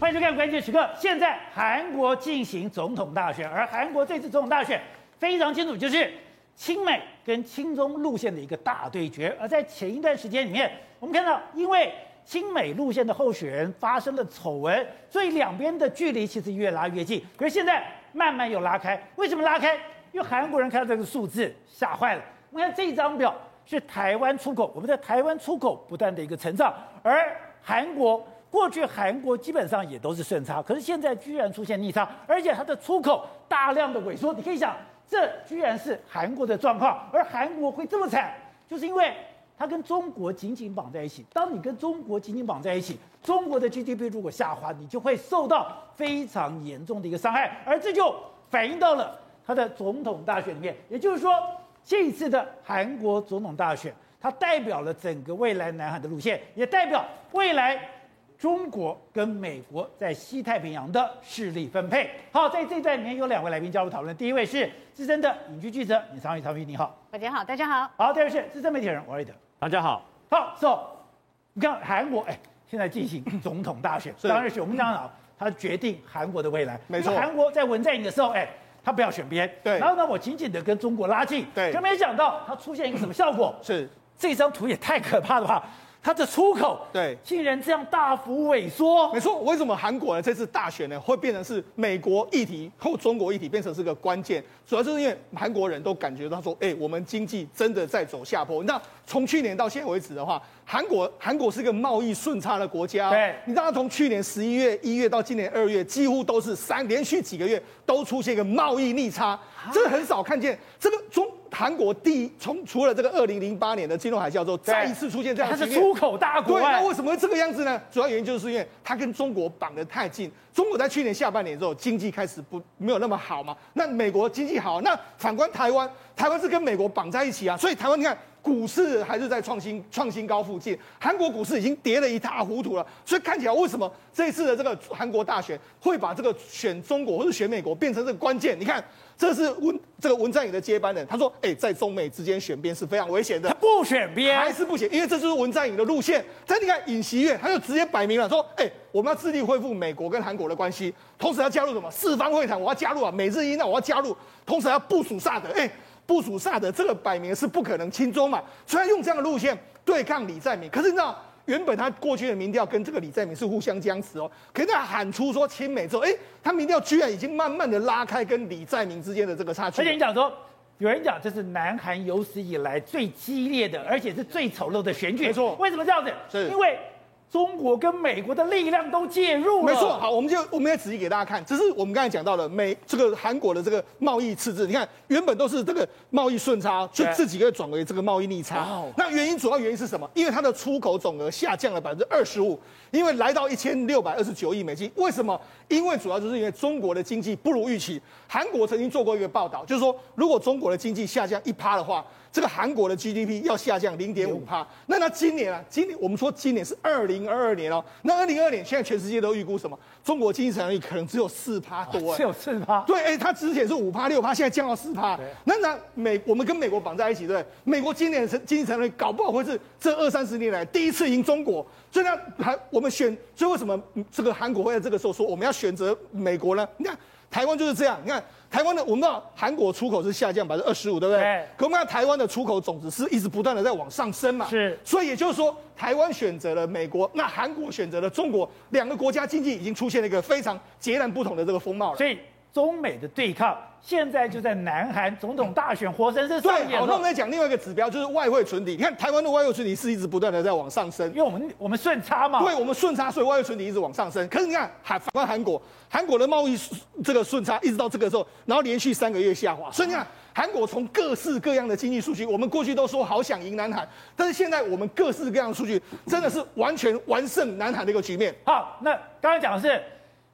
欢迎收看关键时刻。现在韩国进行总统大选，而韩国这次总统大选非常清楚，就是亲美跟亲中路线的一个大对决。而在前一段时间里面，我们看到因为亲美路线的候选人发生了丑闻，所以两边的距离其实越拉越近。可是现在慢慢又拉开，为什么拉开？因为韩国人看到这个数字吓坏了。我们看这张表是台湾出口，我们在台湾出口不断的一个成长，而韩国过去韩国基本上也都是顺差，可是现在居然出现逆差，而且它的出口大量的萎缩。你可以想，这居然是韩国的状况，而韩国会这么惨，就是因为它跟中国紧紧绑在一起。当你跟中国紧紧绑在一起，中国的 GDP 如果下滑，你就会受到非常严重的一个伤害，而这就反映到了它的总统大选里面。也就是说，这一次的韩国总统大选。它代表了整个未来南海的路线，也代表未来中国跟美国在西太平洋的势力分配。好，在这一段里面有两位来宾加入讨论。第一位是资深的影剧记者尹昌育，昌育你好。大家好，大家好。好，第二位是资深媒体人王瑞德，大家好。好，So，你看韩国，哎，现在进行总统大选，当然是我们讲了，他决定韩国的未来。没错。韩国在文在寅的时候，哎。他不要选边，对。然后呢，我紧紧的跟中国拉近，对。可没想到他出现一个什么效果？是这张图也太可怕了吧！它的出口对，竟然这样大幅萎缩。没错，为什么韩国呢这次大选呢会变成是美国议题或中国议题变成是个关键？主要就是因为韩国人都感觉到说，哎，我们经济真的在走下坡。你知道，从去年到现在为止的话，韩国韩国是一个贸易顺差的国家。对，你知道，从去年十一月、一月到今年二月，几乎都是三连续几个月都出现一个贸易逆差，这个很少看见。这个中。韩国第一从除了这个二零零八年的金融海啸之后，再一次出现这样的，它是出口大国。对，那为什么会这个样子呢？主要原因就是因为它跟中国绑得太近。中国在去年下半年之后，经济开始不没有那么好嘛。那美国经济好，那反观台湾，台湾是跟美国绑在一起啊。所以台湾你看股市还是在创新创新高附近，韩国股市已经跌得一塌糊涂了。所以看起来为什么这次的这个韩国大选会把这个选中国或者选美国变成这个关键？你看。这是文这个文在寅的接班人，他说：“哎，在中美之间选边是非常危险的。”他不选边，还是不行，因为这就是文在寅的路线。但你看尹锡悦，他就直接摆明了说：“哎，我们要致力恢复美国跟韩国的关系，同时要加入什么四方会谈，我要加入啊，美日英那我要加入，同时要部署萨德。哎，部署萨德这个摆明是不可能亲中嘛，所以他用这样的路线对抗李在明。可是你知道？”原本他过去的民调跟这个李在明是互相僵持哦，可是他喊出说亲美之后，哎，他民调居然已经慢慢的拉开跟李在明之间的这个差距。而且你讲说，有人讲这是南韩有史以来最激烈的，而且是最丑陋的选举。没错，为什么这样子？是因为。中国跟美国的力量都介入了。没错，好，我们就我们也仔细给大家看，这是我们刚才讲到的美这个韩国的这个贸易赤字，你看原本都是这个贸易顺差，就这几个月转为这个贸易逆差。那原因主要原因是什么？因为它的出口总额下降了百分之二十五，因为来到一千六百二十九亿美金。为什么？因为主要就是因为中国的经济不如预期。韩国曾经做过一个报道，就是说如果中国的经济下降一趴的话。这个韩国的 GDP 要下降零点五帕，那那今年啊，今年我们说今年是二零二二年哦，那二零二二年现在全世界都预估什么？中国经济成长率可能只有四趴多，只有四趴。对，哎，它之前是五趴六趴，现在降到四趴。那那美我们跟美国绑在一起，对，美国今年的经济成长率搞不好会是这二三十年来第一次赢中国，所以呢，还我们选，所以为什么这个韩国会在这个时候说我们要选择美国呢？你看。台湾就是这样，你看台湾的，我们知道韩国出口是下降百分之二十五，对不对？对。可我们看台湾的出口总值是一直不断的在往上升嘛。是。所以也就是说，台湾选择了美国，那韩国选择了中国，两个国家经济已经出现了一个非常截然不同的这个风貌了。所以中美的对抗。现在就在南韩总统大选活生生上演。对，好，那我们再讲另外一个指标，就是外汇存底。你看台湾的外汇存底是一直不断的在往上升，因为我们我们顺差嘛。对，我们顺差，所以外汇存底一直往上升。可是你看，韩反观韩国，韩国的贸易这个顺差一直到这个时候，然后连续三个月下滑。所以你看，韩国从各式各样的经济数据，我们过去都说好想赢南韩，但是现在我们各式各样的数据真的是完全完胜南韩的一个局面。好，那刚才讲的是，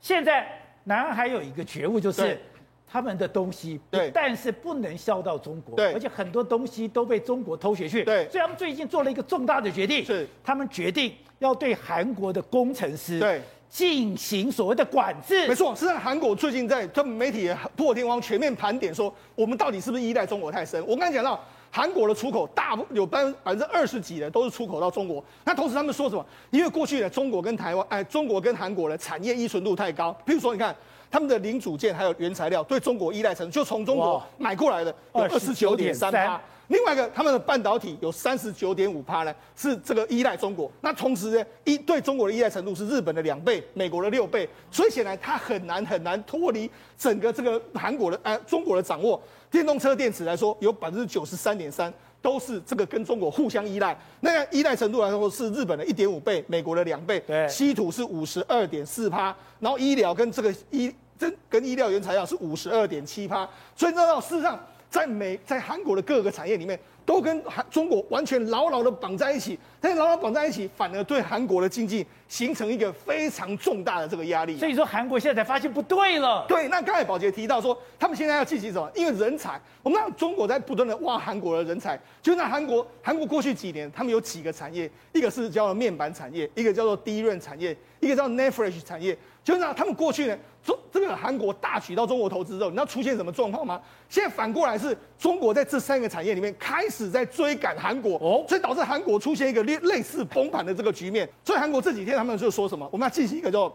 现在南韩有一个觉悟就是。他们的东西，对，但是不能销到中国，对，而且很多东西都被中国偷学去，对，所以他们最近做了一个重大的决定，是他们决定要对韩国的工程师，对，进行所谓的管制，没错，实际上韩国最近在他们媒体破天荒全面盘点说，我们到底是不是依赖中国太深？我刚才讲到。韩国的出口大部有百分百分之二十几的都是出口到中国。那同时他们说什么？因为过去呢，中国跟台湾，哎，中国跟韩国的产业依存度太高。比如说，你看他们的零组件还有原材料对中国依赖程度，就从中国买过来的有二十九点三八。另外一个，他们的半导体有三十九点五趴呢，是这个依赖中国。那同时呢，一对中国的依赖程度是日本的两倍，美国的六倍。所以显然它很难很难脱离整个这个韩国的呃中国的掌握。电动车电池来说，有百分之九十三点三都是这个跟中国互相依赖。那样依赖程度来说是日本的一点五倍，美国的两倍。对，稀土是五十二点四趴，然后医疗跟这个医跟跟医疗原材料是五十二点七趴。所以知道事实上。在美在韩国的各个产业里面，都跟韩中国完全牢牢的绑在一起，但是牢牢绑在一起，反而对韩国的经济形成一个非常重大的这个压力。所以说，韩国现在才发现不对了。对，那刚才宝杰提到说，他们现在要进行什么？因为人才，我们让中国在不断的挖韩国的人才。就那韩国，韩国过去几年，他们有几个产业，一个是叫做面板产业，一个叫做低润产业，一个叫 NAND Flash 产业。就是那他们过去呢？中这个韩国大举到中国投资之后，你知道出现什么状况吗？现在反过来是中国在这三个产业里面开始在追赶韩国，哦，所以导致韩国出现一个类类似崩盘的这个局面。所以韩国这几天他们就说什么？我们要进行一个叫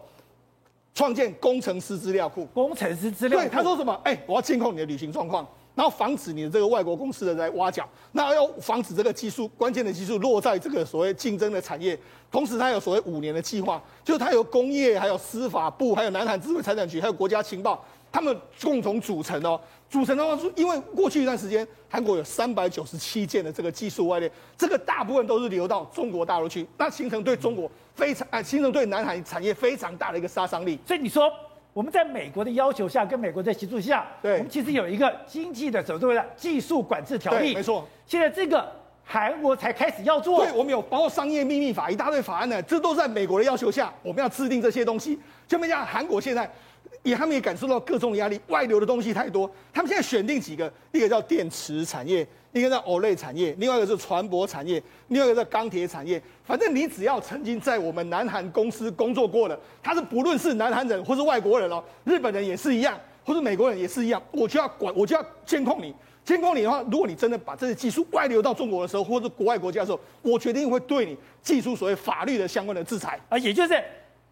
创建工程师资料库。工程师资料库，对，他说什么？哎、我要监控你的旅行状况。然后防止你的这个外国公司的在挖角，那要防止这个技术关键的技术落在这个所谓竞争的产业。同时，它有所谓五年的计划，就它有工业、还有司法部、还有南韩智慧财产局、还有国家情报，他们共同组成哦。组成的话，是因为过去一段时间，韩国有三百九十七件的这个技术外链，这个大部分都是流到中国大陆去，那形成对中国非常啊，形成对南韩产业非常大的一个杀伤力。所以你说。我们在美国的要求下，跟美国的协助下，对，我们其实有一个经济的怎么的技术管制条例，没错。现在这个韩国才开始要做，对，我们有包括商业秘密法一大堆法案呢，这都是在美国的要求下，我们要制定这些东西。就没讲韩国现在也他们也感受到各种压力，外流的东西太多，他们现在选定几个，一个叫电池产业。一个叫 Olay 产业，另外一个是船舶产业，另外一个是钢铁产业。反正你只要曾经在我们南韩公司工作过的，他是不论是南韩人或是外国人哦，日本人也是一样，或是美国人也是一样，我就要管，我就要监控你。监控你的话，如果你真的把这些技术外流到中国的时候，或者是国外国家的时候，我决定会对你祭出所谓法律的相关的制裁。啊，也就是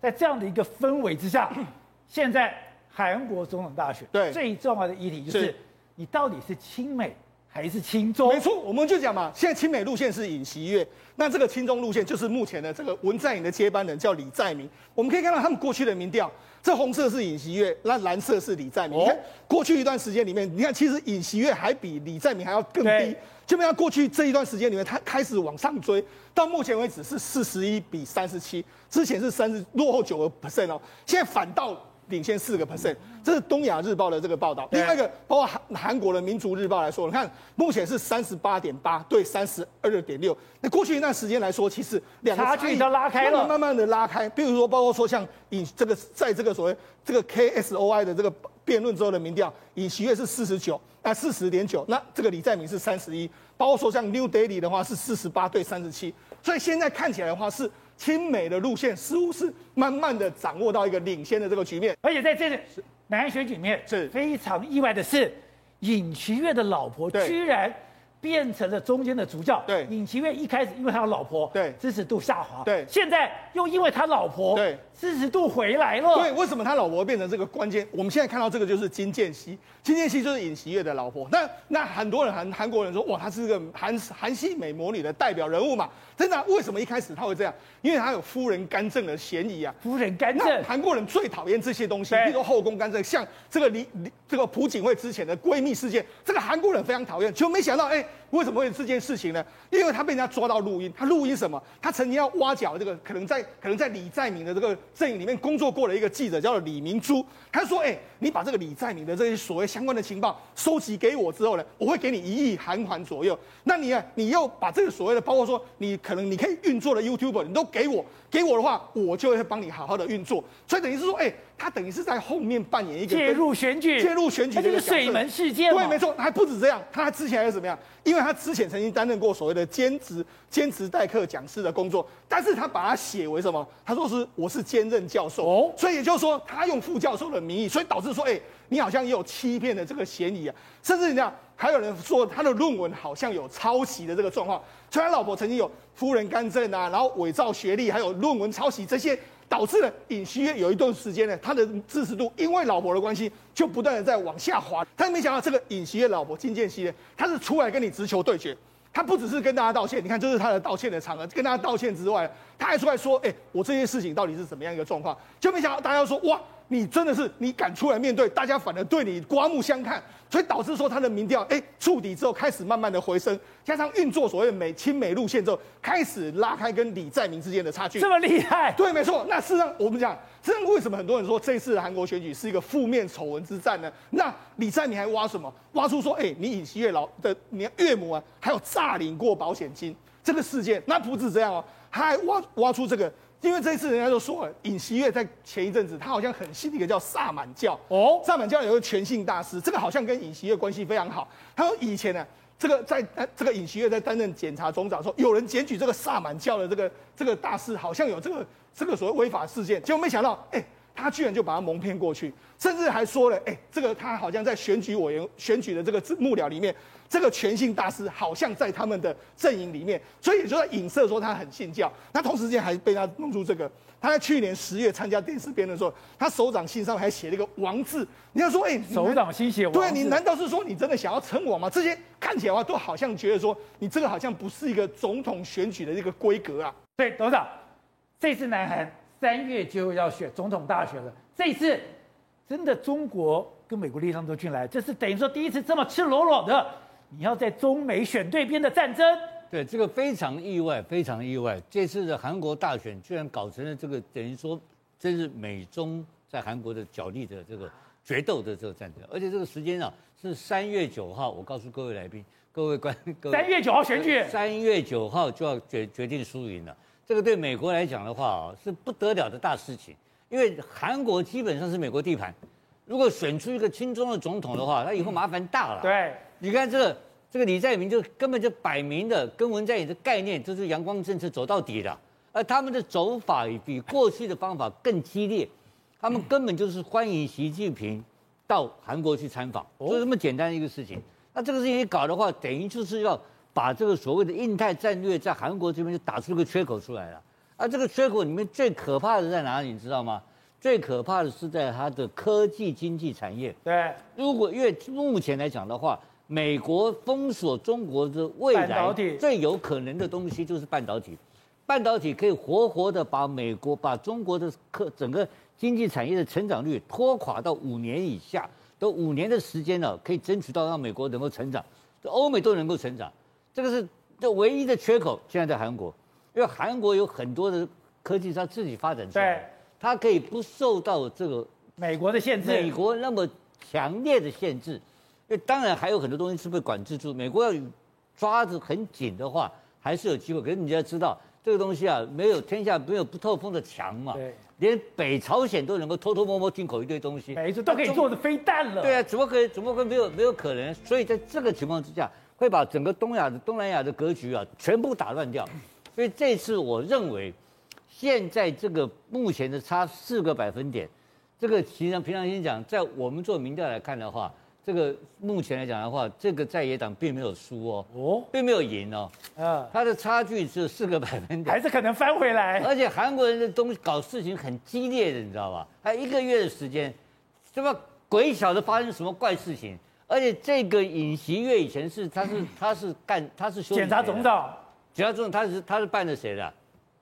在这样的一个氛围之下，现在韩国总统大选对最重要的议题就，是你到底是亲美。还是亲中？没错，我们就讲嘛，现在亲美路线是尹锡悦，那这个亲中路线就是目前的这个文在寅的接班人叫李在明。我们可以看到他们过去的民调，这红色是尹锡悦，那蓝色是李在明。你看过去一段时间里面，你看其实尹锡悦还比李在明还要更低，就没有过去这一段时间里面，他开始往上追，到目前为止是四十一比三十七，之前是三十落后九个 percent 哦，现在反倒。领先四个 percent，这是东亚日报的这个报道。另外一个，包括韩韩国的民族日报来说，你看目前是三十八点八对三十二点六。那过去一段时间来说，其实两个差距都拉开了，慢慢的拉开。比如说，包括说像以这个在这个所谓这个 KSOI 的这个辩论之后的民调，尹锡悦是四十九，那四十点九。那这个李在明是三十一。包括说像 New Daily 的话是四十八对三十七。所以现在看起来的话是。亲美的路线似乎是慢慢的掌握到一个领先的这个局面，而且在这个南韩选举里面是。非常意外的是，尹锡悦的老婆居然变成了中间的主教。对，尹锡悦一开始因为他的老婆对支持度下滑，对，现在又因为他老婆对支持度回来了。对，为什么他老婆变成这个关键？我们现在看到这个就是金建熙，金建熙就是尹锡悦的老婆。那那很多人韩韩国人说，哇，她是个韩韩系美魔女的代表人物嘛。真的、啊？为什么一开始他会这样？因为他有夫人干政的嫌疑啊。夫人干政，韩国人最讨厌这些东西，比如说后宫干政，像这个李李这个朴槿惠之前的闺蜜事件，这个韩国人非常讨厌。就没想到，哎，为什么会这件事情呢？因为他被人家抓到录音，他录音什么？他曾经要挖角这个可能在可能在李在明的这个阵营里面工作过的一个记者，叫做李明珠。他说，哎，你把这个李在明的这些所谓相关的情报收集给我之后呢，我会给你一亿韩元左右。那你啊，你又把这个所谓的，包括说你。可能你可以运作的 YouTube，你都给我，给我的话，我就会帮你好好的运作。所以等于是说，哎、欸，他等于是在后面扮演一个介入选举、介入选举这个水门事件。对，没错，还不止这样，他之前还是怎么样？因为他之前曾经担任过所谓的兼职、兼职代课讲师的工作，但是他把它写为什么？他说是我是兼任教授，哦，所以也就是说，他用副教授的名义，所以导致说，哎、欸，你好像也有欺骗的这个嫌疑啊。甚至你讲还有人说他的论文好像有抄袭的这个状况，所以他老婆曾经有夫人干政啊，然后伪造学历，还有论文抄袭这些，导致了尹锡悦有一段时间呢，他的支持度因为老婆的关系就不断的在往下滑。他没想到这个尹锡悦老婆金建熙呢，他是出来跟你直球对决。他不只是跟大家道歉，你看这是他的道歉的场合，跟大家道歉之外，他还出来说：“哎，我这些事情到底是怎么样一个状况？”就没想到大家说：“哇，你真的是你敢出来面对，大家反而对你刮目相看。”所以导致说他的民调哎触底之后开始慢慢的回升，加上运作所谓的美亲美路线之后，开始拉开跟李在明之间的差距。这么厉害？对，没错。那事实上我们讲，这为什么很多人说这次韩国选举是一个负面丑闻之战呢？那李在明还挖什么？挖出说，哎，你尹锡悦老的你岳母啊，还有诈领过保险金这个事件。那不止这样哦，还挖挖出这个。因为这一次人家都说了，尹锡悦在前一阵子他好像很信一个叫萨满教哦，萨满教有个全信大师，这个好像跟尹锡悦关系非常好。他说以前呢，这个在这个尹锡悦在担任检察总长的时候，有人检举这个萨满教的这个这个大师好像有这个这个所谓违法事件，结果没想到，哎，他居然就把他蒙骗过去，甚至还说了，哎，这个他好像在选举委员选举的这个幕僚里面。这个全信大师好像在他们的阵营里面，所以也就在影射说他很信教。那同时间还被他弄出这个，他在去年十月参加电视辩论的时候，他手掌心上面还写了一个王字。你要说，哎，手掌心写王字，对，你难道是说你真的想要称王吗？这些看起来的话都好像觉得说你这个好像不是一个总统选举的一个规格啊。对，董事长，这次南韩三月就要选总统大选了，这次真的中国跟美国力量都进来，这是等于说第一次这么赤裸裸的。你要在中美选对边的战争？对，这个非常意外，非常意外。这次的韩国大选居然搞成了这个，等于说，真是美中在韩国的角力的这个决斗的这个战争。而且这个时间啊，是三月九号。我告诉各位来宾、各位观各位，三月九号选举，三月九号就要决决定输赢了。这个对美国来讲的话啊，是不得了的大事情，因为韩国基本上是美国地盘。如果选出一个亲中的总统的话，他以后麻烦大了。对，你看这个这个李在明就根本就摆明的跟文在寅的概念就是阳光政策走到底的，而他们的走法比过去的方法更激烈，他们根本就是欢迎习近平到韩国去参访，就这么简单一个事情。那这个事情一搞的话，等于就是要把这个所谓的印太战略在韩国这边就打出个缺口出来了。而这个缺口里面最可怕的在哪里，你知道吗？最可怕的是在它的科技经济产业。对，如果因为目前来讲的话，美国封锁中国的未来最有可能的东西就是半导体。半导体可以活活的把美国、把中国的科整个经济产业的成长率拖垮到五年以下，都五年的时间了，可以争取到让美国能够成长，欧美都能够成长。这个是这唯一的缺口。现在在韩国，因为韩国有很多的科技，它自己发展出来。它可以不受到这个美国的限制，美国那么强烈的限制，因为当然还有很多东西是被管制住。美国要抓得很紧的话，还是有机会。可是你要知道，这个东西啊，没有天下没有不透风的墙嘛。对，连北朝鲜都能够偷偷摸摸进口一堆东西，每一次都可以做的飞弹了。对啊，怎么可以？怎么会没有没有可能？所以在这个情况之下，会把整个东亚的东南亚的格局啊，全部打乱掉。所以这次我认为。现在这个目前的差四个百分点，这个其实平常心讲，在我们做民调来看的话，这个目前来讲的话，这个在野党并没有输哦，哦，并没有赢哦，嗯，它的差距只有四个百分点，还是可能翻回来。而且韩国人的东西搞事情很激烈的，你知道吧？还一个月的时间，这么鬼晓得发生什么怪事情。而且这个尹锡悦以前是他是他是干他是检察总长，检察总长他是他是办的谁的？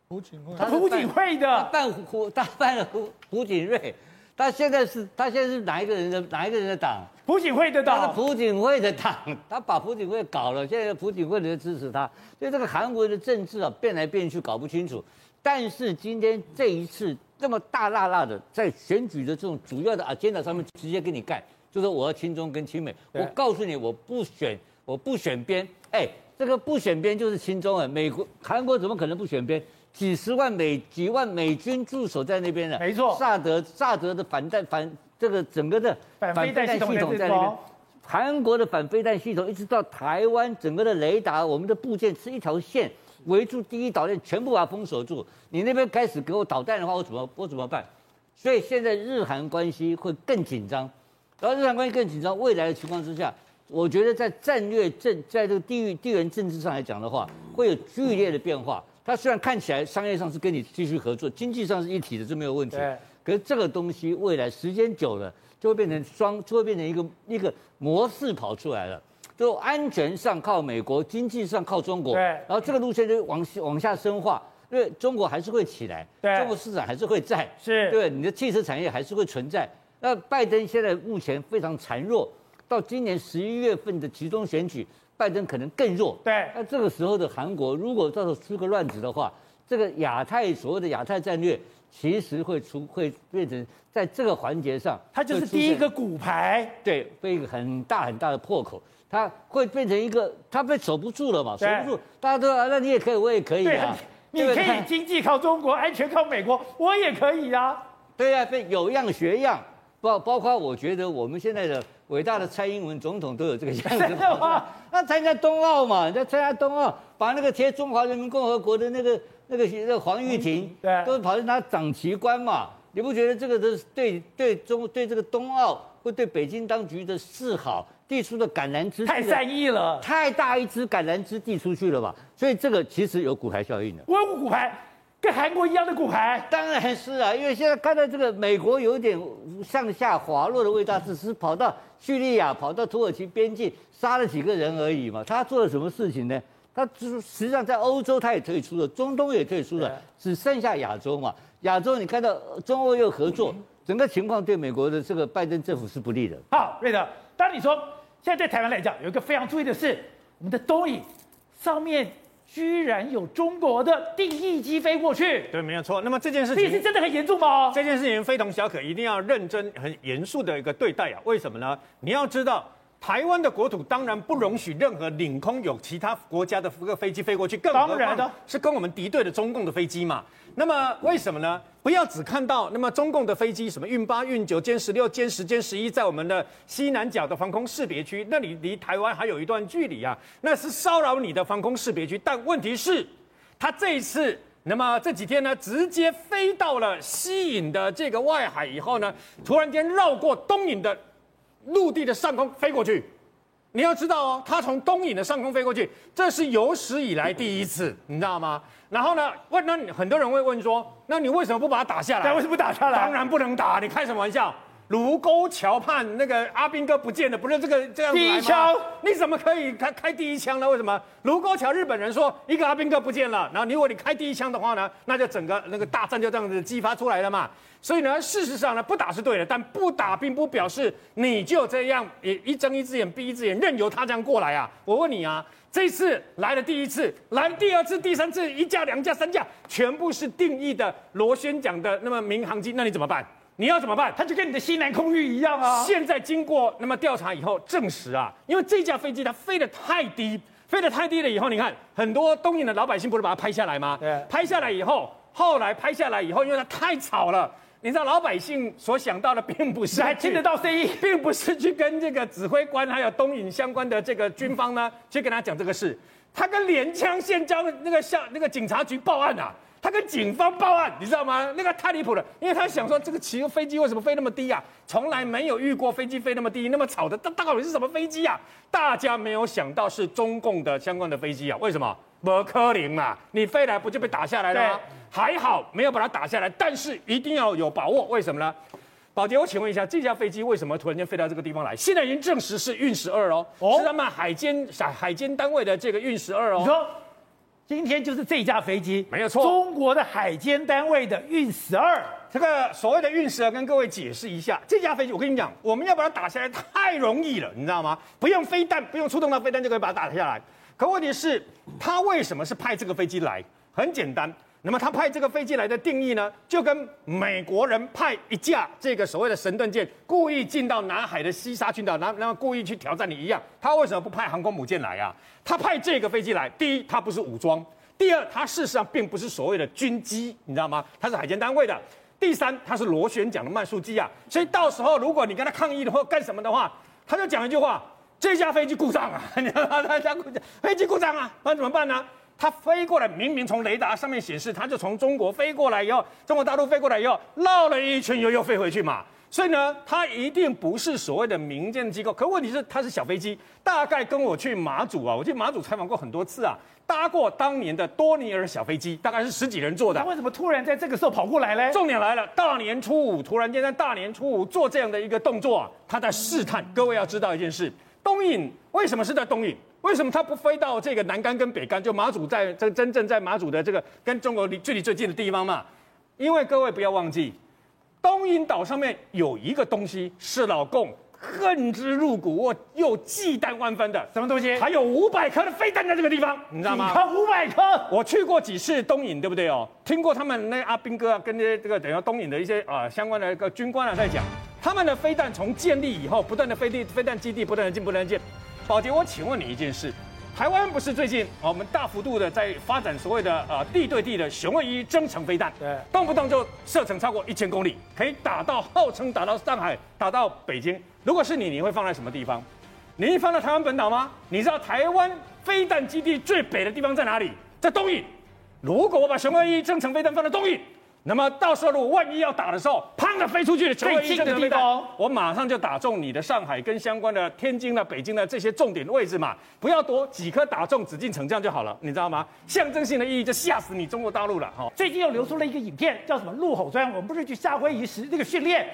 胡锦惠，他胡锦惠的，他办胡，他办了胡胡锦瑞，他现在是，他现在是哪一个人的哪一个人的党？胡锦惠的党，他是胡锦惠的党，他把胡锦惠搞了，现在胡锦慧人支持他，所以这个韩国的政治啊变来变去搞不清楚。但是今天这一次这么大辣辣的在选举的这种主要的 agenda 上面直接给你干，就说我要亲中跟亲美，我告诉你我不选我不选边，哎，这个不选边就是亲中啊，美国韩国怎么可能不选边？几十万美几万美军驻守在那边的，没错。萨德萨德的反弹反这个整个的反飞弹系统在那边，韩国的反飞弹系统一直到台湾整个的雷达，我们的部件是一条线围住第一岛链，全部把它封锁住。你那边开始给我导弹的话，我怎么我怎么办？所以现在日韩关系会更紧张，然后日韩关系更紧张，未来的情况之下，我觉得在战略政，在这个地域地缘政治上来讲的话，会有剧烈的变化。它虽然看起来商业上是跟你继续合作，经济上是一体的，这没有问题。可是这个东西未来时间久了，就会变成双，就会变成一个一个模式跑出来了。就安全上靠美国，经济上靠中国。对。然后这个路线就往往下深化，因为中国还是会起来，中国市场还是会在，是。对，你的汽车产业还是会存在。那拜登现在目前非常孱弱。到今年十一月份的集中选举，拜登可能更弱。对，那这个时候的韩国，如果到时候出个乱子的话，这个亚太所谓的亚太战略，其实会出会变成在这个环节上，它就是第一个骨牌。对，被一个很大很大的破口，它会变成一个，它被守不住了嘛？守不住，大家都说，那你也可以，我也可以啊。你可以经济靠中国，安全靠美国，我也可以啊。对呀，被有样学样。包包括我觉得我们现在的伟大的蔡英文总统都有这个样子。那参加冬奥嘛，那参加冬奥，把那个贴中华人民共和国的那个那个那个黄玉婷，对，都跑去拿长旗官嘛。你不觉得这个都是对对中对这个冬奥会对北京当局的示好递出的橄榄枝？太善意了，太大一支橄榄枝递出去了吧？所以这个其实有骨牌效应的。我有骨牌。跟韩国一样的骨牌，当然是啊，因为现在看到这个美国有点向下滑落的味道，只是跑到叙利亚、跑到土耳其边境杀了几个人而已嘛。他做了什么事情呢？他实实际上在欧洲他也退出了，中东也退出了，只剩下亚洲嘛。亚洲你看到中欧又合作，整个情况对美国的这个拜登政府是不利的。好，瑞德，当你说现在对台湾来讲，有一个非常注意的是，我们的东引上面。居然有中国的定义机飞过去，对，没有错。那么这件事情，这是真的很严重吗？这件事情非同小可，一定要认真、很严肃的一个对待啊！为什么呢？你要知道，台湾的国土当然不容许任何领空有其他国家的个飞机飞过去，更何况是跟我们敌对的中共的飞机嘛。那么为什么呢？不要只看到那么中共的飞机，什么运八、运九、歼十六、歼十、歼十一，在我们的西南角的防空识别区，那里离台湾还有一段距离啊，那是骚扰你的防空识别区。但问题是，他这一次，那么这几天呢，直接飞到了西引的这个外海以后呢，突然间绕过东引的陆地的上空飞过去。你要知道哦，它从东引的上空飞过去，这是有史以来第一次，你知道吗？然后呢，问那很多人会问说，那你为什么不把它打下来？为什么不打下来？当然不能打，你开什么玩笑？卢沟桥畔那个阿兵哥不见了，不是这个这样子第一枪，你怎么可以开开第一枪呢？为什么？卢沟桥日本人说一个阿兵哥不见了，然后如果你开第一枪的话呢，那就整个那个大战就这样子激发出来了嘛。所以呢，事实上呢，不打是对的，但不打并不表示你就这样也一睁一只眼闭一只眼，任由他这样过来啊！我问你啊，这次来了第一次，来了第二次、第三次，一架、两架、三架，全部是定义的螺旋桨的那么民航机，那你怎么办？你要怎么办？它就跟你的西南空域一样啊！现在经过那么调查以后证实啊，因为这架飞机它飞得太低，飞得太低了以后，你看很多东引的老百姓不是把它拍下来吗？对，拍下来以后，后来拍下来以后，因为它太吵了。你知道老百姓所想到的并不是还听得到声音，并不是去跟这个指挥官还有东引相关的这个军方呢去跟他讲这个事，他跟连江县交那个校那个警察局报案啊，他跟警方报案，你知道吗？那个太离谱了，因为他想说这个骑个飞机为什么飞那么低啊？从来没有遇过飞机飞那么低那么吵的，到底是什么飞机啊？大家没有想到是中共的相关的飞机啊？为什么？不可能嘛，你飞来不就被打下来了吗？还好没有把它打下来，但是一定要有把握。为什么呢？宝杰，我请问一下，这架飞机为什么突然间飞到这个地方来？现在已经证实是运十二哦，是他们海监海海监单位的这个运十二哦。你说今天就是这架飞机，没有错，中国的海监单位的运十二。这个所谓的运十二，跟各位解释一下，这架飞机我跟你讲，我们要把它打下来太容易了，你知道吗？不用飞弹，不用出动到飞弹就可以把它打下来。可问题是，他为什么是派这个飞机来？很简单。那么他派这个飞机来的定义呢，就跟美国人派一架这个所谓的神盾舰，故意进到南海的西沙群岛，然后然后故意去挑战你一样。他为什么不派航空母舰来啊？他派这个飞机来，第一，它不是武装；第二，它事实上并不是所谓的军机，你知道吗？它是海监单位的；第三，它是螺旋桨的慢速机啊。所以到时候如果你跟他抗议的或干什么的话，他就讲一句话：这架飞机故障啊，你知道吗？他讲故障，飞机故障啊，那怎么办呢？它飞过来，明明从雷达上面显示，它就从中国飞过来以后，中国大陆飞过来以后，绕了一圈又又飞回去嘛。所以呢，它一定不是所谓的民间机构。可问题是，它是小飞机，大概跟我去马祖啊，我去马祖采访过很多次啊，搭过当年的多尼尔小飞机，大概是十几人坐的。那为什么突然在这个时候跑过来呢？重点来了，大年初五突然间在大年初五做这样的一个动作啊，他在试探。各位要知道一件事，东引为什么是在东引？为什么他不飞到这个南竿跟北竿？就马祖在真真正在马祖的这个跟中国离距离最近的地方嘛？因为各位不要忘记，东引岛上面有一个东西是老共恨之入骨，我又忌惮万分的什么东西？还有五百颗的飞弹在这个地方，你知道吗？五百颗！我去过几次东引，对不对哦？听过他们那阿兵哥啊，跟这些这个等于东引的一些啊、呃、相关的一个军官啊在讲，他们的飞弹从建立以后，不断的飞地飞弹基地不断的进，不断的进。宝杰，我请问你一件事：台湾不是最近我们大幅度的在发展所谓的呃地对地的雄二一增程飞弹，对，动不动就射程超过一千公里，可以打到号称打到上海、打到北京。如果是你，你会放在什么地方？你会放在台湾本岛吗？你知道台湾飞弹基地最北的地方在哪里？在东引。如果我把雄二一增程飞弹放在东引。那么到时候如果万一要打的时候，砰的飞出去的最近的地方，我马上就打中你的上海跟相关的天津的、北京的这些重点位置嘛，不要多几颗打中紫禁城这样就好了，你知道吗？象征性的意义就吓死你中国大陆了哈。最近又流出了一个影片，叫什么怒吼专，我们不是去夏威夷时那个训练。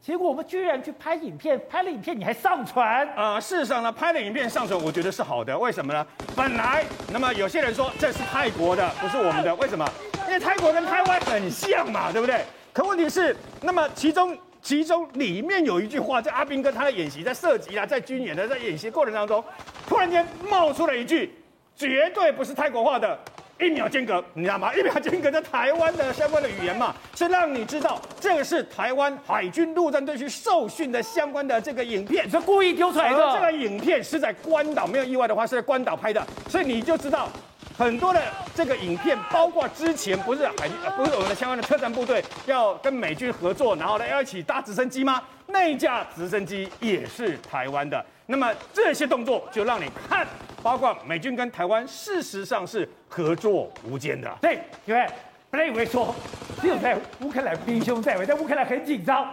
结果我们居然去拍影片，拍了影片你还上传啊、呃？事实上呢，拍了影片上传，我觉得是好的。为什么呢？本来，那么有些人说这是泰国的，不是我们的，为什么？因为泰国跟台湾很像嘛，对不对？可问题是，那么其中其中里面有一句话，在阿兵哥他的演习，在射击啊，在军演的在演习过程当中，突然间冒出了一句，绝对不是泰国话的。一秒间隔，你知道吗？一秒间隔在台湾的相关的语言嘛，是让你知道这个是台湾海军陆战队去受训的相关的这个影片，是故意丢出来的。这个影片是在关岛，没有意外的话是在关岛拍的，所以你就知道很多的这个影片，包括之前不是海不是我们的相关的特战部队要跟美军合作，然后呢要一起搭直升机吗？那一架直升机也是台湾的。那么这些动作就让你看，包括美军跟台湾事实上是合作无间的。对，因为本来以为说只有在乌克兰兵凶战危，在乌克兰很紧张，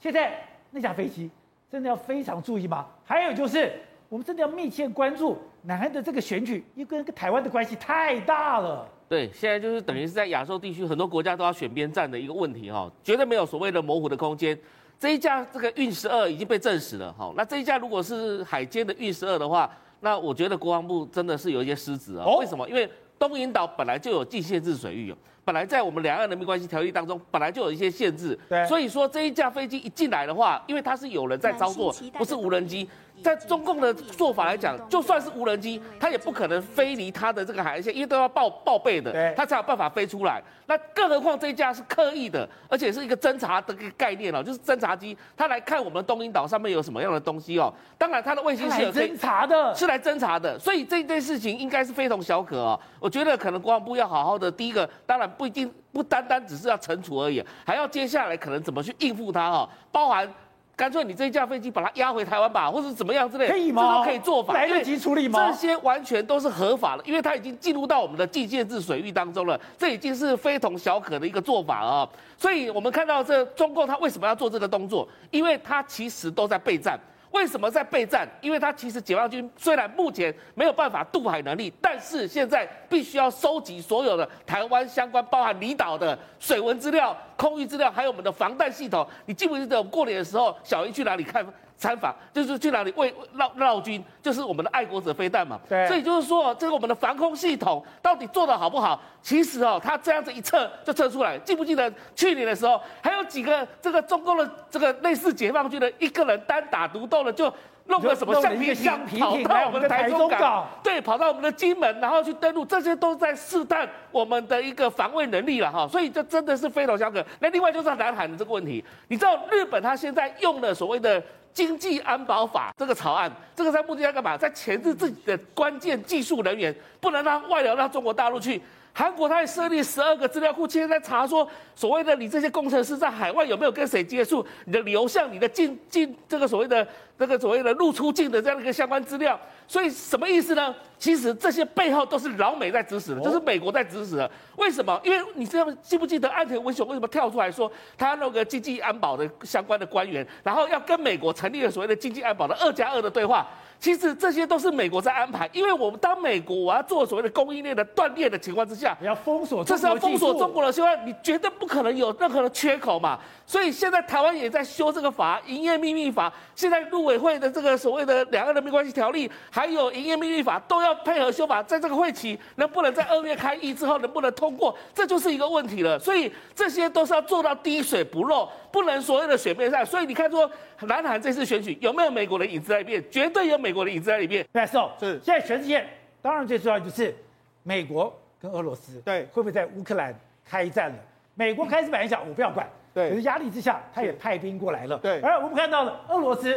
现在那架飞机真的要非常注意吗？还有就是我们真的要密切关注南韩的这个选举，又跟台湾的关系太大了。对，现在就是等于是在亚洲地区很多国家都要选边站的一个问题哈，绝对没有所谓的模糊的空间。这一架这个运十二已经被证实了，哈，那这一架如果是海监的运十二的话，那我觉得国防部真的是有一些失职啊。为什么？因为东引岛本来就有禁限制水域，本来在我们两岸人民关系条例当中本来就有一些限制，对，所以说这一架飞机一进来的话，因为它是有人在操作，不是无人机。在中共的做法来讲，就算是无人机，它也不可能飞离它的这个海岸线，因为都要报报备的，它才有办法飞出来。那更何况这一架是刻意的，而且是一个侦察的一个概念哦，就是侦察机，它来看我们东引岛上面有什么样的东西哦。当然，它的卫星是有侦察的，是来侦察的，所以这件事情应该是非同小可哦。我觉得可能国防部要好好的，第一个当然不一定不单单只是要惩处而已，还要接下来可能怎么去应付它哦，包含。干脆你这一架飞机把它押回台湾吧，或者怎么样之类的，可以吗？这都可以做法，来得及处理吗？这些完全都是合法的，因为它已经进入到我们的禁限制水域当中了，这已经是非同小可的一个做法啊。所以我们看到这中共他为什么要做这个动作？因为他其实都在备战。为什么在备战？因为他其实解放军虽然目前没有办法渡海能力，但是现在必须要收集所有的台湾相关，包含离岛的水文资料、空域资料，还有我们的防弹系统。你记不记得我们过年的时候，小英去哪里看？参访就是去哪里为绕绕军，就是我们的爱国者飞弹嘛。对。所以就是说，这个我们的防空系统到底做得好不好？其实哦，他这样子一测就测出来。记不记得去年的时候，还有几个这个中共的这个类似解放军的一个人单打独斗的，就弄个什么橡皮箱跑到我们的台中港，对，跑到我们的金门，然后去登陆，这些都在试探我们的一个防卫能力了哈。所以这真的是非同小可。那另外就是南海的这个问题，你知道日本他现在用的所谓的。经济安保法这个草案，这个在目的要干嘛？在钳制自己的关键技术人员，不能让外流到中国大陆去。韩国它也设立十二个资料库，现在在查说所谓的你这些工程师在海外有没有跟谁接触，你的流向、你的进进这个所谓的这个所谓的入出境的这样的一个相关资料。所以什么意思呢？其实这些背后都是老美在指使的，就是美国在指使的。为什么？因为你知道记不记得安田文雄为什么跳出来说他那个经济安保的相关的官员，然后要跟美国成立了所谓的经济安保的二加二的对话？其实这些都是美国在安排，因为我们当美国我要做所谓的供应链的断裂的情况之下，你要封锁，这是要封锁中国的情况，你绝对不可能有任何的缺口嘛。所以现在台湾也在修这个法，营业秘密法。现在陆委会的这个所谓的两岸人民关系条例，还有营业秘密法都要配合修法，在这个会期能不能在二月开议之后能不能通过，这就是一个问题了。所以这些都是要做到滴水不漏，不能所谓的水面上。所以你看说南韩这次选举有没有美国的影子在里面？绝对有美国的影子在里面。没错，是现在全世界当然最重要就是美国跟俄罗斯对会不会在乌克兰开战了？美国开始本来想我不要管。对，可是压力之下，他也派兵过来了。对，而我们看到了俄罗斯，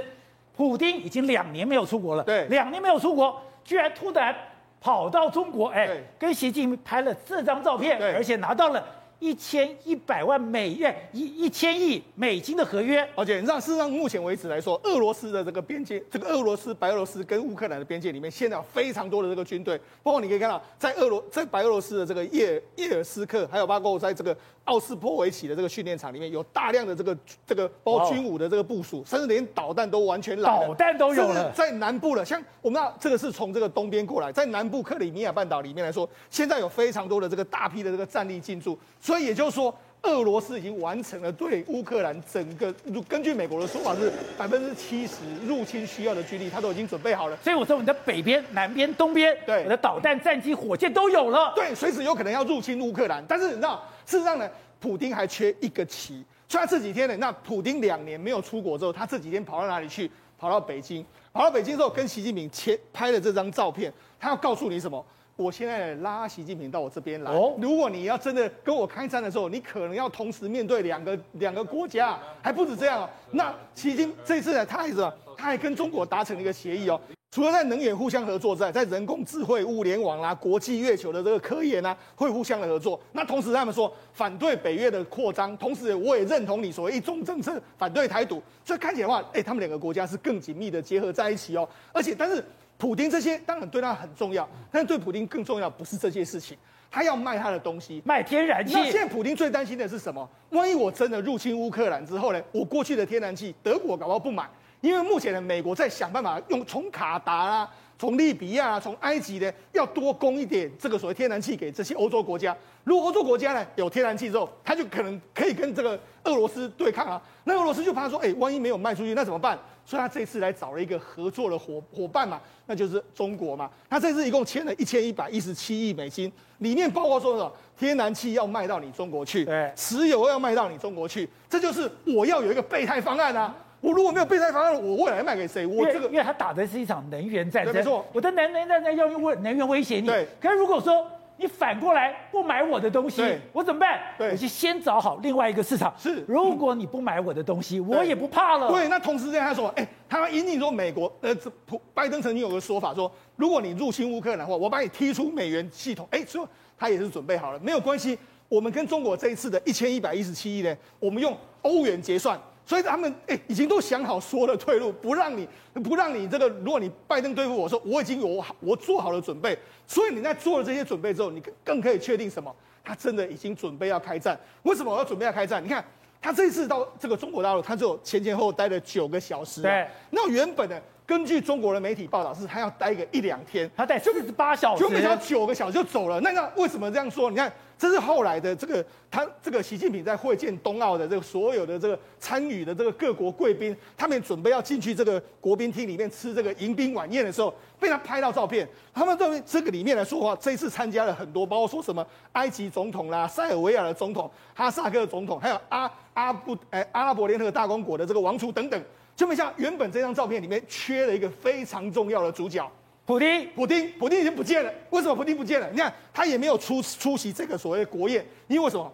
普丁已经两年没有出国了。对，两年没有出国，居然突然跑到中国，哎，跟习近平拍了这张照片，而且拿到了。一千一百万美元，一一千亿美金的合约，而且让事实上目前为止来说，俄罗斯的这个边界，这个俄罗斯、白俄罗斯跟乌克兰的边界里面，现在有非常多的这个军队，包括你可以看到，在俄罗在白俄罗斯的这个叶叶尔斯克，还有包括在这个奥斯波维奇的这个训练场里面，有大量的这个这个包括军武的这个部署，甚至连导弹都完全来了，导弹都有了。在南部了，像我们这个是从这个东边过来，在南部克里米亚半岛里面来说，现在有非常多的这个大批的这个战力进驻，所以也就是说。俄罗斯已经完成了对乌克兰整个，根据美国的说法是百分之七十入侵需要的军力，他都已经准备好了。所以我说，你的北边、南边、东边，对，我的导弹、战机、火箭都有了。对，随时有可能要入侵乌克兰。但是你知道，事实上呢，普丁还缺一个棋。所以他这几天呢，那普丁两年没有出国之后，他这几天跑到哪里去？跑到北京。跑到北京之后，跟习近平切拍了这张照片。他要告诉你什么？我现在拉习近平到我这边来。如果你要真的跟我开战的时候，你可能要同时面对两个两个国家，还不止这样哦。那习近这次呢，他还是他还跟中国达成了一个协议哦。除了在能源互相合作之外，在人工智慧、物联网啦、国际月球的这个科研啊，会互相的合作。那同时他们说反对北约的扩张，同时我也认同你所谓一中政策，反对台独。所以看起来的话，哎，他们两个国家是更紧密的结合在一起哦。而且，但是。普丁这些当然对他很重要，但是对普丁更重要不是这些事情，他要卖他的东西，卖天然气。那现在普丁最担心的是什么？万一我真的入侵乌克兰之后呢？我过去的天然气德国搞不好不买，因为目前的美国在想办法用从卡达啦、从利比亚、从埃及呢，要多供一点这个所谓天然气给这些欧洲国家。如果欧洲国家呢有天然气之后，他就可能可以跟这个俄罗斯对抗啊。那俄罗斯就怕说，哎，万一没有卖出去，那怎么办？所以他这次来找了一个合作的伙伙伴嘛，那就是中国嘛。他这次一共签了一千一百一十七亿美金，里面包括说什么？天然气要卖到你中国去，对，石油要卖到你中国去，这就是我要有一个备胎方案啊。我如果没有备胎方案，我未来卖给谁？我这个，因为他打的是一场能源战争，没错。我的能源战争要用能源威胁你。对。可是如果说。你反过来不买我的东西，我怎么办？对我就先找好另外一个市场。是，如果你不买我的东西，我也不怕了。对，那同时这样他说，哎，他引领说美国，呃，普拜登曾经有个说法说，如果你入侵乌克兰的话，我把你踢出美元系统。哎，说他也是准备好了，没有关系。我们跟中国这一次的一千一百一十七亿呢，我们用欧元结算。所以他们哎，已经都想好说了退路，不让你不让你这个，如果你拜登对付我说，我已经有我做好了准备。所以你在做了这些准备之后，你更可以确定什么？他真的已经准备要开战。为什么我要准备要开战？你看他这次到这个中国大陆，他就前前后后待了九个小时。对，那原本呢？根据中国的媒体报道，是他要待个一两天，他待就是八小时，就没想到九个小时就走了。那那为什么这样说？你看，这是后来的这个他这个习近平在会见冬奥的这个所有的这个参与的这个各国贵宾，他们准备要进去这个国宾厅里面吃这个迎宾晚宴的时候，被他拍到照片。他们认为这个里面来说的话，这一次参加了很多，包括说什么埃及总统啦、塞尔维亚的总统、哈萨克总统，还有阿阿布哎阿拉伯联合大公国的这个王储等等。就没像原本这张照片里面缺了一个非常重要的主角，普丁。普丁，普丁已经不见了。为什么普丁不见了？你看他也没有出出席这个所谓的国宴，因为为什么？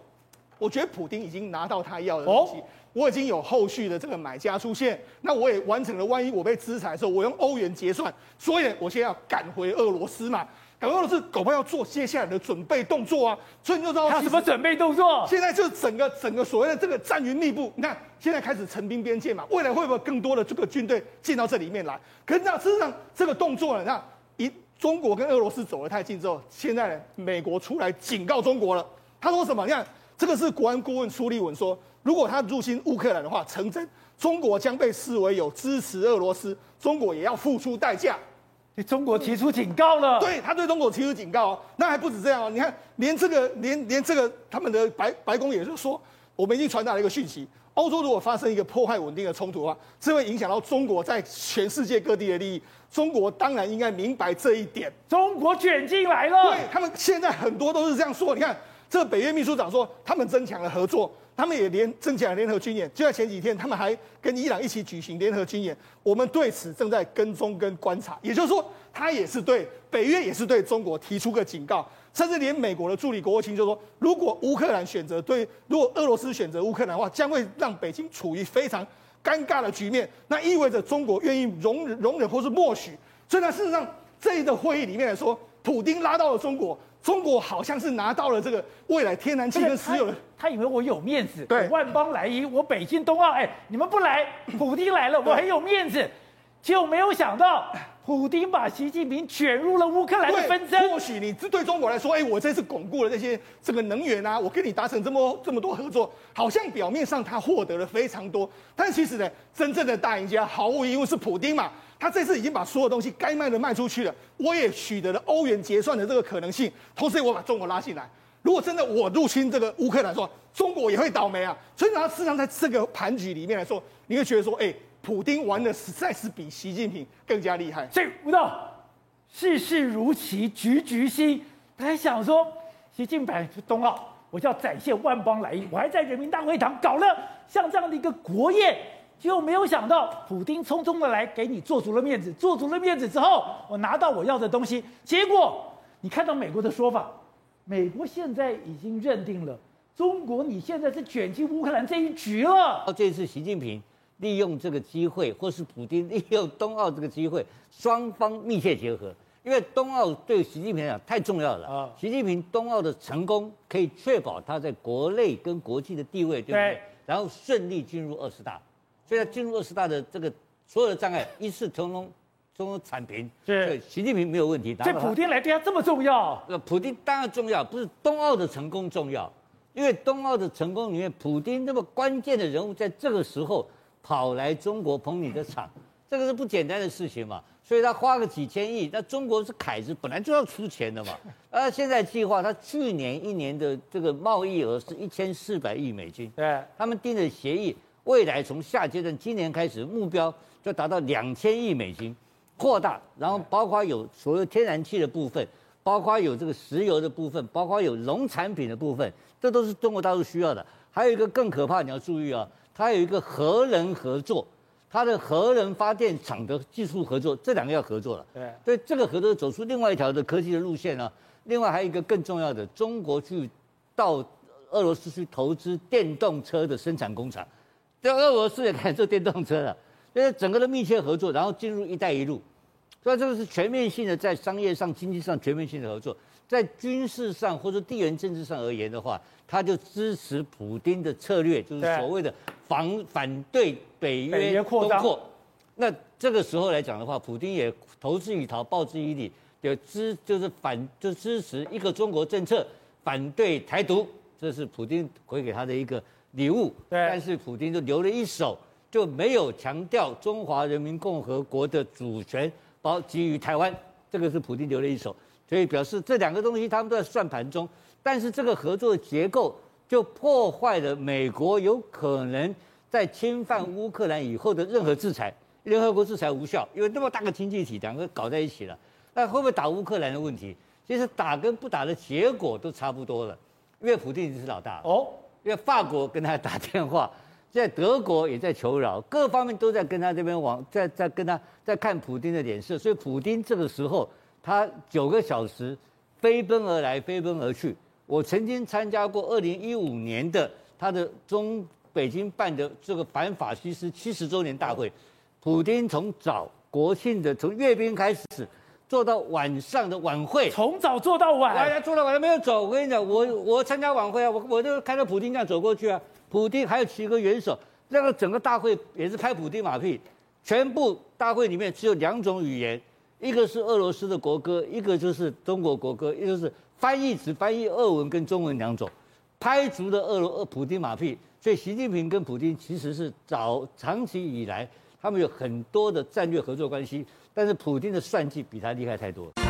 我觉得普丁已经拿到他要的东西，我已经有后续的这个买家出现，那我也完成了。万一我被制裁的时候，我用欧元结算，所以我现在要赶回俄罗斯嘛。俄罗斯恐怕要做接下来的准备动作啊。所以你就知道他什么准备动作？现在就整个整个所谓的这个战云密布，你看现在开始陈兵边界嘛，未来会不会更多的这个军队进到这里面来？可是那事实上这个动作呢，那一中国跟俄罗斯走得太近之后，现在呢美国出来警告中国了。他说什么？你看这个是国安顾问苏利文说，如果他入侵乌克兰的话成真，中国将被视为有支持俄罗斯，中国也要付出代价。对中国提出警告了，对他对中国提出警告，那还不止这样哦。你看，连这个连连这个他们的白白宫也是说，我们已经传达了一个讯息：欧洲如果发生一个破坏稳定的冲突的话，这会影响到中国在全世界各地的利益。中国当然应该明白这一点。中国卷进来了，对他们现在很多都是这样说。你看，这个北约秘书长说，他们增强了合作。他们也联增强联合军演，就在前几天，他们还跟伊朗一起举行联合军演。我们对此正在跟踪跟观察，也就是说，他也是对北约也是对中国提出个警告，甚至连美国的助理国务卿就说，如果乌克兰选择对，如果俄罗斯选择乌克兰的话，将会让北京处于非常尴尬的局面。那意味着中国愿意容忍容忍或是默许。所以呢，事实上这一个会议里面来说，普丁拉到了中国。中国好像是拿到了这个未来天然气跟石油的，他，他以为我有面子，对，万邦来一，我北京冬奥，哎，你们不来，普京来了，我很有面子，就没有想到。普丁把习近平卷入了乌克兰的纷争。或许你这对中国来说，哎，我这次巩固了这些这个能源啊，我跟你达成这么这么多合作，好像表面上他获得了非常多，但其实呢，真正的大赢家毫无疑问是普丁嘛。他这次已经把所有东西该卖的卖出去了，我也取得了欧元结算的这个可能性，同时我把中国拉进来。如果真的我入侵这个乌克兰说，中国也会倒霉啊。所以呢，事实上在这个盘局里面来说，你会觉得说，哎。普丁玩的实在是比习近平更加厉害。所以吴道，事事如棋，局局新。他还想说，习近平是冬奥，我就要展现万邦来意，我还在人民大会堂搞了像这样的一个国宴，结果没有想到，普丁匆匆的来给你做足了面子，做足了面子之后，我拿到我要的东西，结果你看到美国的说法，美国现在已经认定了中国，你现在是卷进乌克兰这一局了。这次习近平。利用这个机会，或是普丁利用冬奥这个机会，双方密切结合。因为冬奥对习近平来讲太重要了啊！习近平冬奥的成功，可以确保他在国内跟国际的地位，对不对？对，然后顺利进入二十大。所以他进入二十大的这个所有的障碍一视同仁，从中铲平。是，习近平没有问题。这普京来对他这么重要？呃，普京当然重要，不是冬奥的成功重要，因为冬奥的成功里面，普京那么关键的人物，在这个时候。跑来中国捧你的场，这个是不简单的事情嘛，所以他花个几千亿，那中国是凯子，本来就要出钱的嘛。而现在计划，他去年一年的这个贸易额是一千四百亿美金，对，他们订的协议，未来从下阶段今年开始目标就达到两千亿美金，扩大，然后包括有所有天然气的部分，包括有这个石油的部分，包括有农产品的部分，这都是中国大陆需要的。还有一个更可怕，你要注意啊。它有一个核能合作，它的核能发电厂的技术合作，这两个要合作了。对，所以这个合作走出另外一条的科技的路线呢。另外还有一个更重要的，中国去到俄罗斯去投资电动车的生产工厂，在俄罗斯也开始做电动车了。所以整个的密切合作，然后进入“一带一路”，所以这个是全面性的，在商业上、经济上全面性的合作。在军事上或者地缘政治上而言的话，他就支持普京的策略，就是所谓的防反对北约东扩。那这个时候来讲的话，普京也投之以桃，报之以李，也支就是反就支持一个中国政策，反对台独，这是普京回给他的一个礼物。对，但是普京就留了一手，就没有强调中华人民共和国的主权，包给予台湾，这个是普京留了一手。所以表示这两个东西他们都在算盘中，但是这个合作的结构就破坏了美国有可能在侵犯乌克兰以后的任何制裁，联合国制裁无效，因为那么大个经济体两个搞在一起了，那会不会打乌克兰的问题？其实打跟不打的结果都差不多了，因为普丁是老大哦，因为法国跟他打电话，在德国也在求饶，各方面都在跟他这边往在在跟他在看普丁的脸色，所以普丁这个时候。他九个小时飞奔而来，飞奔而去。我曾经参加过二零一五年的他的中北京办的这个反法西斯七十周年大会。普丁从早国庆的从阅兵开始，做到晚上的晚会，从早做到晚，大家做到晚上没有走。我跟你讲，我我参加晚会啊，我我就看到普京这样走过去啊，普京还有几个元首，那个整个大会也是拍普京马屁，全部大会里面只有两种语言，一个是俄罗斯的国歌，一个就是中国国歌，一个是翻译只翻译俄文跟中文两种，拍足的俄罗俄普丁马屁。所以习近平跟普京其实是早长期以来，他们有很多的战略合作关系，但是普京的算计比他厉害太多。